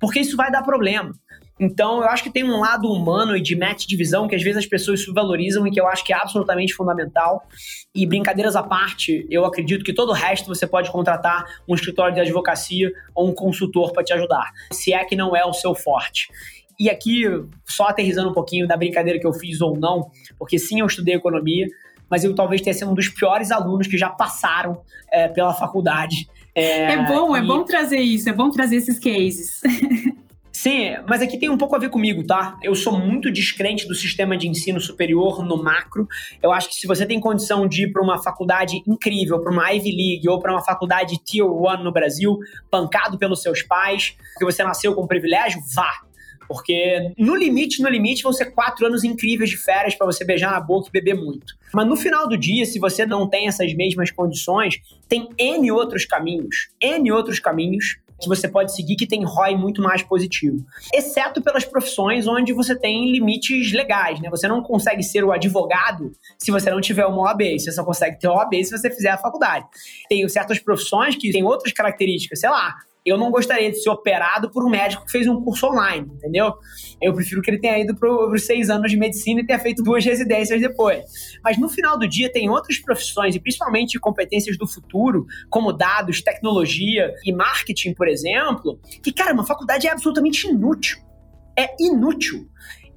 Porque isso vai dar problema. Então, eu acho que tem um lado humano e de match de visão que às vezes as pessoas subvalorizam e que eu acho que é absolutamente fundamental. E brincadeiras à parte, eu acredito que todo o resto você pode contratar um escritório de advocacia ou um consultor para te ajudar, se é que não é o seu forte. E aqui, só aterrizando um pouquinho da brincadeira que eu fiz ou não, porque sim, eu estudei economia, mas eu talvez tenha sido um dos piores alunos que já passaram é, pela faculdade. É, é bom, é e... é bom trazer isso, é bom trazer esses cases. Sim, mas aqui tem um pouco a ver comigo, tá? Eu sou muito descrente do sistema de ensino superior no macro. Eu acho que se você tem condição de ir para uma faculdade incrível, para uma Ivy League ou para uma faculdade Tier 1 no Brasil, pancado pelos seus pais, que você nasceu com privilégio, vá. Porque no limite, no limite, vão ser quatro anos incríveis de férias para você beijar na boca e beber muito. Mas no final do dia, se você não tem essas mesmas condições, tem N outros caminhos, N outros caminhos que você pode seguir que tem ROI muito mais positivo. Exceto pelas profissões onde você tem limites legais, né? Você não consegue ser o advogado se você não tiver uma OAB. Você só consegue ter OAB se você fizer a faculdade. Tem certas profissões que têm outras características, sei lá, eu não gostaria de ser operado por um médico que fez um curso online, entendeu? Eu prefiro que ele tenha ido para os seis anos de medicina e tenha feito duas residências depois. Mas no final do dia, tem outras profissões, e principalmente competências do futuro, como dados, tecnologia e marketing, por exemplo, que, cara, uma faculdade é absolutamente inútil. É inútil.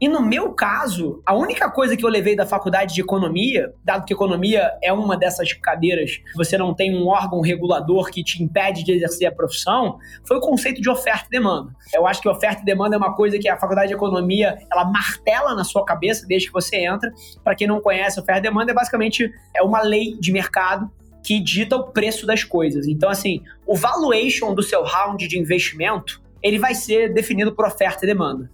E no meu caso, a única coisa que eu levei da faculdade de economia, dado que economia é uma dessas cadeiras você não tem um órgão regulador que te impede de exercer a profissão, foi o conceito de oferta e demanda. Eu acho que oferta e demanda é uma coisa que a faculdade de economia, ela martela na sua cabeça desde que você entra. Para quem não conhece, oferta e demanda é basicamente é uma lei de mercado que dita o preço das coisas. Então, assim, o valuation do seu round de investimento, ele vai ser definido por oferta e demanda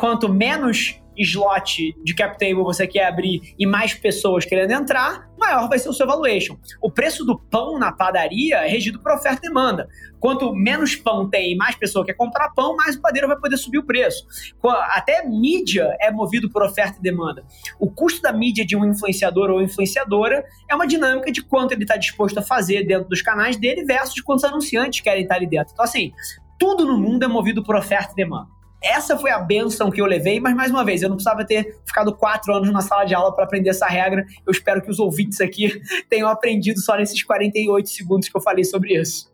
quanto menos slot de cap table você quer abrir e mais pessoas querendo entrar, maior vai ser o seu valuation. O preço do pão na padaria é regido por oferta e demanda. Quanto menos pão tem e mais pessoa quer comprar pão, mais o padeiro vai poder subir o preço. Até mídia é movido por oferta e demanda. O custo da mídia de um influenciador ou influenciadora é uma dinâmica de quanto ele está disposto a fazer dentro dos canais dele versus quantos anunciantes querem estar ali dentro. Então, assim, tudo no mundo é movido por oferta e demanda. Essa foi a benção que eu levei, mas mais uma vez, eu não precisava ter ficado quatro anos na sala de aula para aprender essa regra. Eu espero que os ouvintes aqui tenham aprendido só nesses 48 segundos que eu falei sobre isso.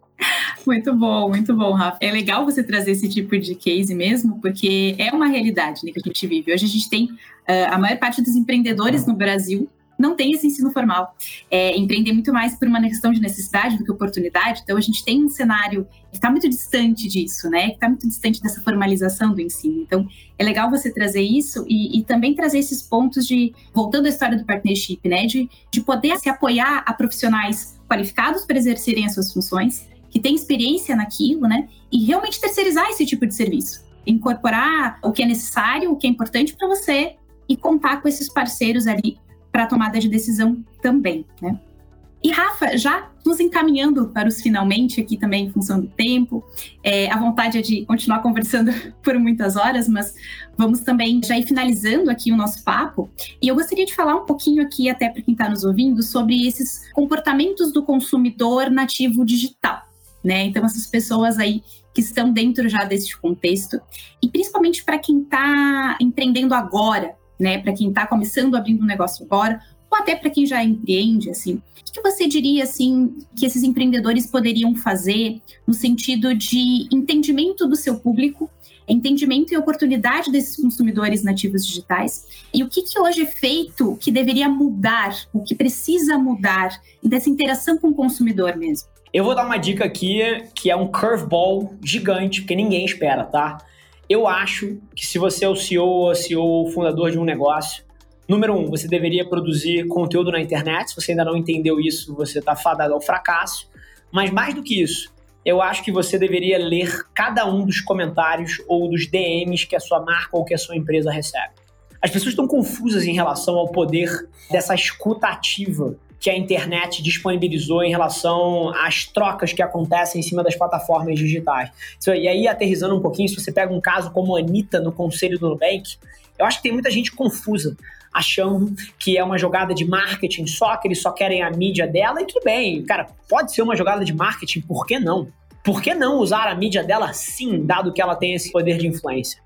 Muito bom, muito bom, Rafa. É legal você trazer esse tipo de case mesmo, porque é uma realidade né, que a gente vive. Hoje a gente tem uh, a maior parte dos empreendedores no Brasil não tem esse ensino formal. É, empreender muito mais por uma questão de necessidade do que oportunidade. Então, a gente tem um cenário que está muito distante disso, né? Que está muito distante dessa formalização do ensino. Então, é legal você trazer isso e, e, também trazer esses pontos de, voltando à história do partnership, né? De, de poder se apoiar a profissionais qualificados para exercerem as suas funções, que têm experiência naquilo, né? E realmente terceirizar esse tipo de serviço. Incorporar o que é necessário, o que é importante para você e contar com esses parceiros ali para tomada de decisão também, né? E Rafa, já nos encaminhando para os finalmente aqui também em função do tempo, é, a vontade é de continuar conversando por muitas horas, mas vamos também já ir finalizando aqui o nosso papo. E eu gostaria de falar um pouquinho aqui, até para quem está nos ouvindo, sobre esses comportamentos do consumidor nativo digital. Né? Então, essas pessoas aí que estão dentro já desse contexto, e principalmente para quem está empreendendo agora, né, para quem está começando abrindo um negócio agora, ou até para quem já empreende, assim, o que você diria, assim, que esses empreendedores poderiam fazer no sentido de entendimento do seu público, entendimento e oportunidade desses consumidores nativos digitais, e o que, que hoje é feito que deveria mudar, o que precisa mudar dessa interação com o consumidor mesmo? Eu vou dar uma dica aqui que é um curveball gigante, porque ninguém espera, tá? Eu acho que se você é o CEO ou CEO fundador de um negócio, número um, você deveria produzir conteúdo na internet. Se você ainda não entendeu isso, você está fadado ao fracasso. Mas mais do que isso, eu acho que você deveria ler cada um dos comentários ou dos DMs que a sua marca ou que a sua empresa recebe. As pessoas estão confusas em relação ao poder dessa escuta ativa que a internet disponibilizou em relação às trocas que acontecem em cima das plataformas digitais. E aí, aterrizando um pouquinho, se você pega um caso como a Anitta no conselho do Nubank, eu acho que tem muita gente confusa, achando que é uma jogada de marketing só, que eles só querem a mídia dela, e tudo bem, cara, pode ser uma jogada de marketing, por que não? Por que não usar a mídia dela sim, dado que ela tem esse poder de influência?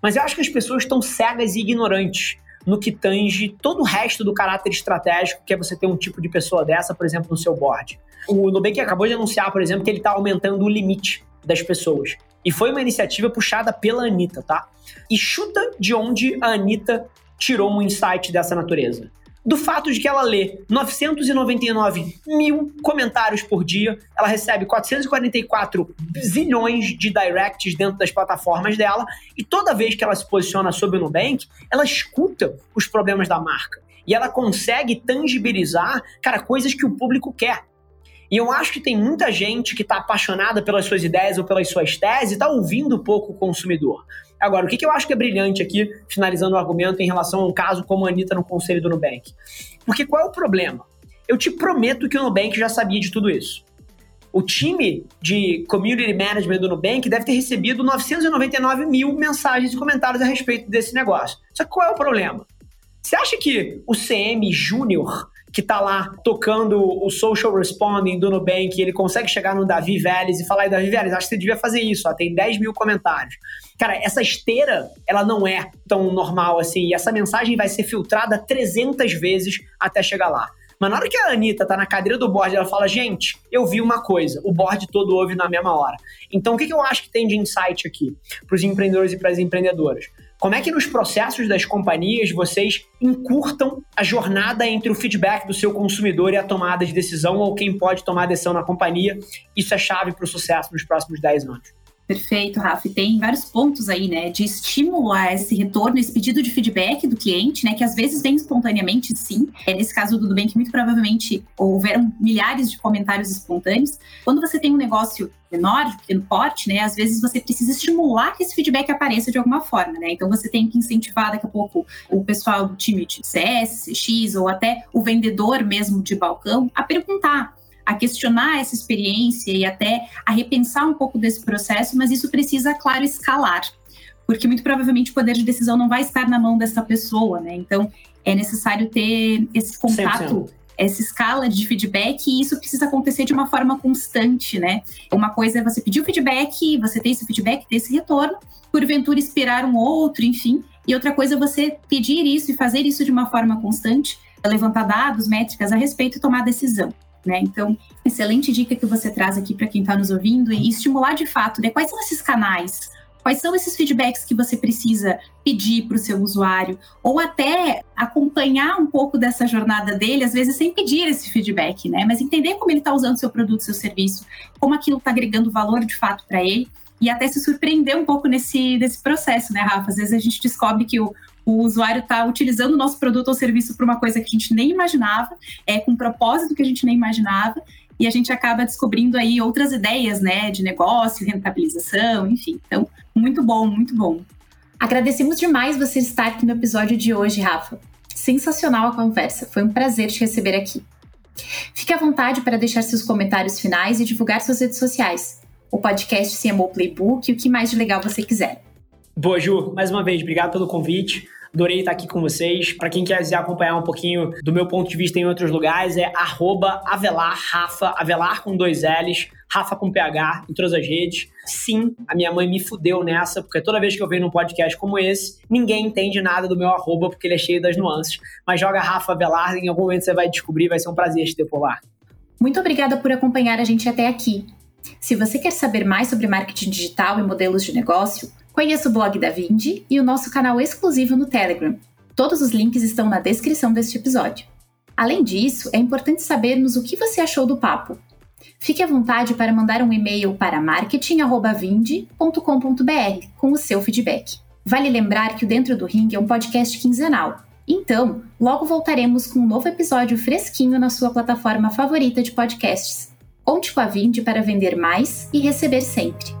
Mas eu acho que as pessoas estão cegas e ignorantes no que tange todo o resto do caráter estratégico, que é você ter um tipo de pessoa dessa, por exemplo, no seu board. O Nubank acabou de anunciar, por exemplo, que ele está aumentando o limite das pessoas. E foi uma iniciativa puxada pela Anitta, tá? E chuta de onde a Anitta tirou um insight dessa natureza do fato de que ela lê 999 mil comentários por dia, ela recebe 444 zilhões de directs dentro das plataformas dela, e toda vez que ela se posiciona sobre o Nubank, ela escuta os problemas da marca. E ela consegue tangibilizar, cara, coisas que o público quer. E eu acho que tem muita gente que está apaixonada pelas suas ideias ou pelas suas teses e está ouvindo pouco o consumidor. Agora, o que, que eu acho que é brilhante aqui, finalizando o argumento em relação a um caso como a Anitta no conselho do Nubank? Porque qual é o problema? Eu te prometo que o Nubank já sabia de tudo isso. O time de community management do Nubank deve ter recebido 999 mil mensagens e comentários a respeito desse negócio. Só que qual é o problema? Você acha que o CM Júnior que tá lá tocando o social responding do Nubank, ele consegue chegar no Davi Vélez e falar, Davi Vélez, acho que você devia fazer isso, ó, tem 10 mil comentários. Cara, essa esteira, ela não é tão normal assim, e essa mensagem vai ser filtrada 300 vezes até chegar lá. Mas na hora que a Anitta tá na cadeira do board, ela fala, gente, eu vi uma coisa, o board todo ouve na mesma hora. Então, o que, que eu acho que tem de insight aqui para os empreendedores e para as empreendedoras? Como é que nos processos das companhias vocês encurtam a jornada entre o feedback do seu consumidor e a tomada de decisão ou quem pode tomar decisão na companhia? Isso é chave para o sucesso nos próximos 10 anos. Perfeito, Rafa. tem vários pontos aí, né, de estímulo a esse retorno, esse pedido de feedback do cliente, né, que às vezes vem espontaneamente, sim. É, nesse caso do Nubank, muito provavelmente houveram milhares de comentários espontâneos. Quando você tem um negócio menor, de pequeno porte, né, às vezes você precisa estimular que esse feedback apareça de alguma forma, né. Então você tem que incentivar daqui a pouco o pessoal do time de CS, CX ou até o vendedor mesmo de balcão a perguntar a questionar essa experiência e até a repensar um pouco desse processo, mas isso precisa, claro, escalar, porque muito provavelmente o poder de decisão não vai estar na mão dessa pessoa, né? Então é necessário ter esse contato. 100%. Essa escala de feedback, e isso precisa acontecer de uma forma constante, né? Uma coisa é você pedir o feedback, você ter esse feedback, ter esse retorno, porventura esperar um outro, enfim. E outra coisa é você pedir isso e fazer isso de uma forma constante, levantar dados, métricas a respeito e tomar decisão. Né? Então, excelente dica que você traz aqui para quem está nos ouvindo e estimular de fato né, quais são esses canais Quais são esses feedbacks que você precisa pedir para o seu usuário? Ou até acompanhar um pouco dessa jornada dele, às vezes sem pedir esse feedback, né? Mas entender como ele está usando seu produto, seu serviço, como aquilo está agregando valor de fato para ele. E até se surpreender um pouco nesse, nesse processo, né, Rafa? Às vezes a gente descobre que o, o usuário está utilizando o nosso produto ou serviço para uma coisa que a gente nem imaginava, é, com um propósito que a gente nem imaginava, e a gente acaba descobrindo aí outras ideias, né, de negócio, rentabilização, enfim. Então, muito bom, muito bom. Agradecemos demais você estar aqui no episódio de hoje, Rafa. Sensacional a conversa, foi um prazer te receber aqui. Fique à vontade para deixar seus comentários finais e divulgar suas redes sociais. O podcast CMO Playbook e o que mais de legal você quiser. Boa, Ju. Mais uma vez, obrigado pelo convite. Adorei estar aqui com vocês. Para quem quiser acompanhar um pouquinho do meu ponto de vista em outros lugares, é Avelar Rafa, Avelar com dois L's, Rafa com PH, em todas as redes. Sim, a minha mãe me fudeu nessa, porque toda vez que eu venho num podcast como esse, ninguém entende nada do meu arroba, porque ele é cheio das nuances. Mas joga Rafa Avelar, em algum momento você vai descobrir, vai ser um prazer te ter por lá. Muito obrigada por acompanhar a gente até aqui. Se você quer saber mais sobre marketing digital e modelos de negócio, Conheça o blog da Vindi e o nosso canal exclusivo no Telegram. Todos os links estão na descrição deste episódio. Além disso, é importante sabermos o que você achou do papo. Fique à vontade para mandar um e-mail para marketing@vindi.com.br com o seu feedback. Vale lembrar que o Dentro do Ring é um podcast quinzenal. Então, logo voltaremos com um novo episódio fresquinho na sua plataforma favorita de podcasts. Conte com a Vindi para vender mais e receber sempre.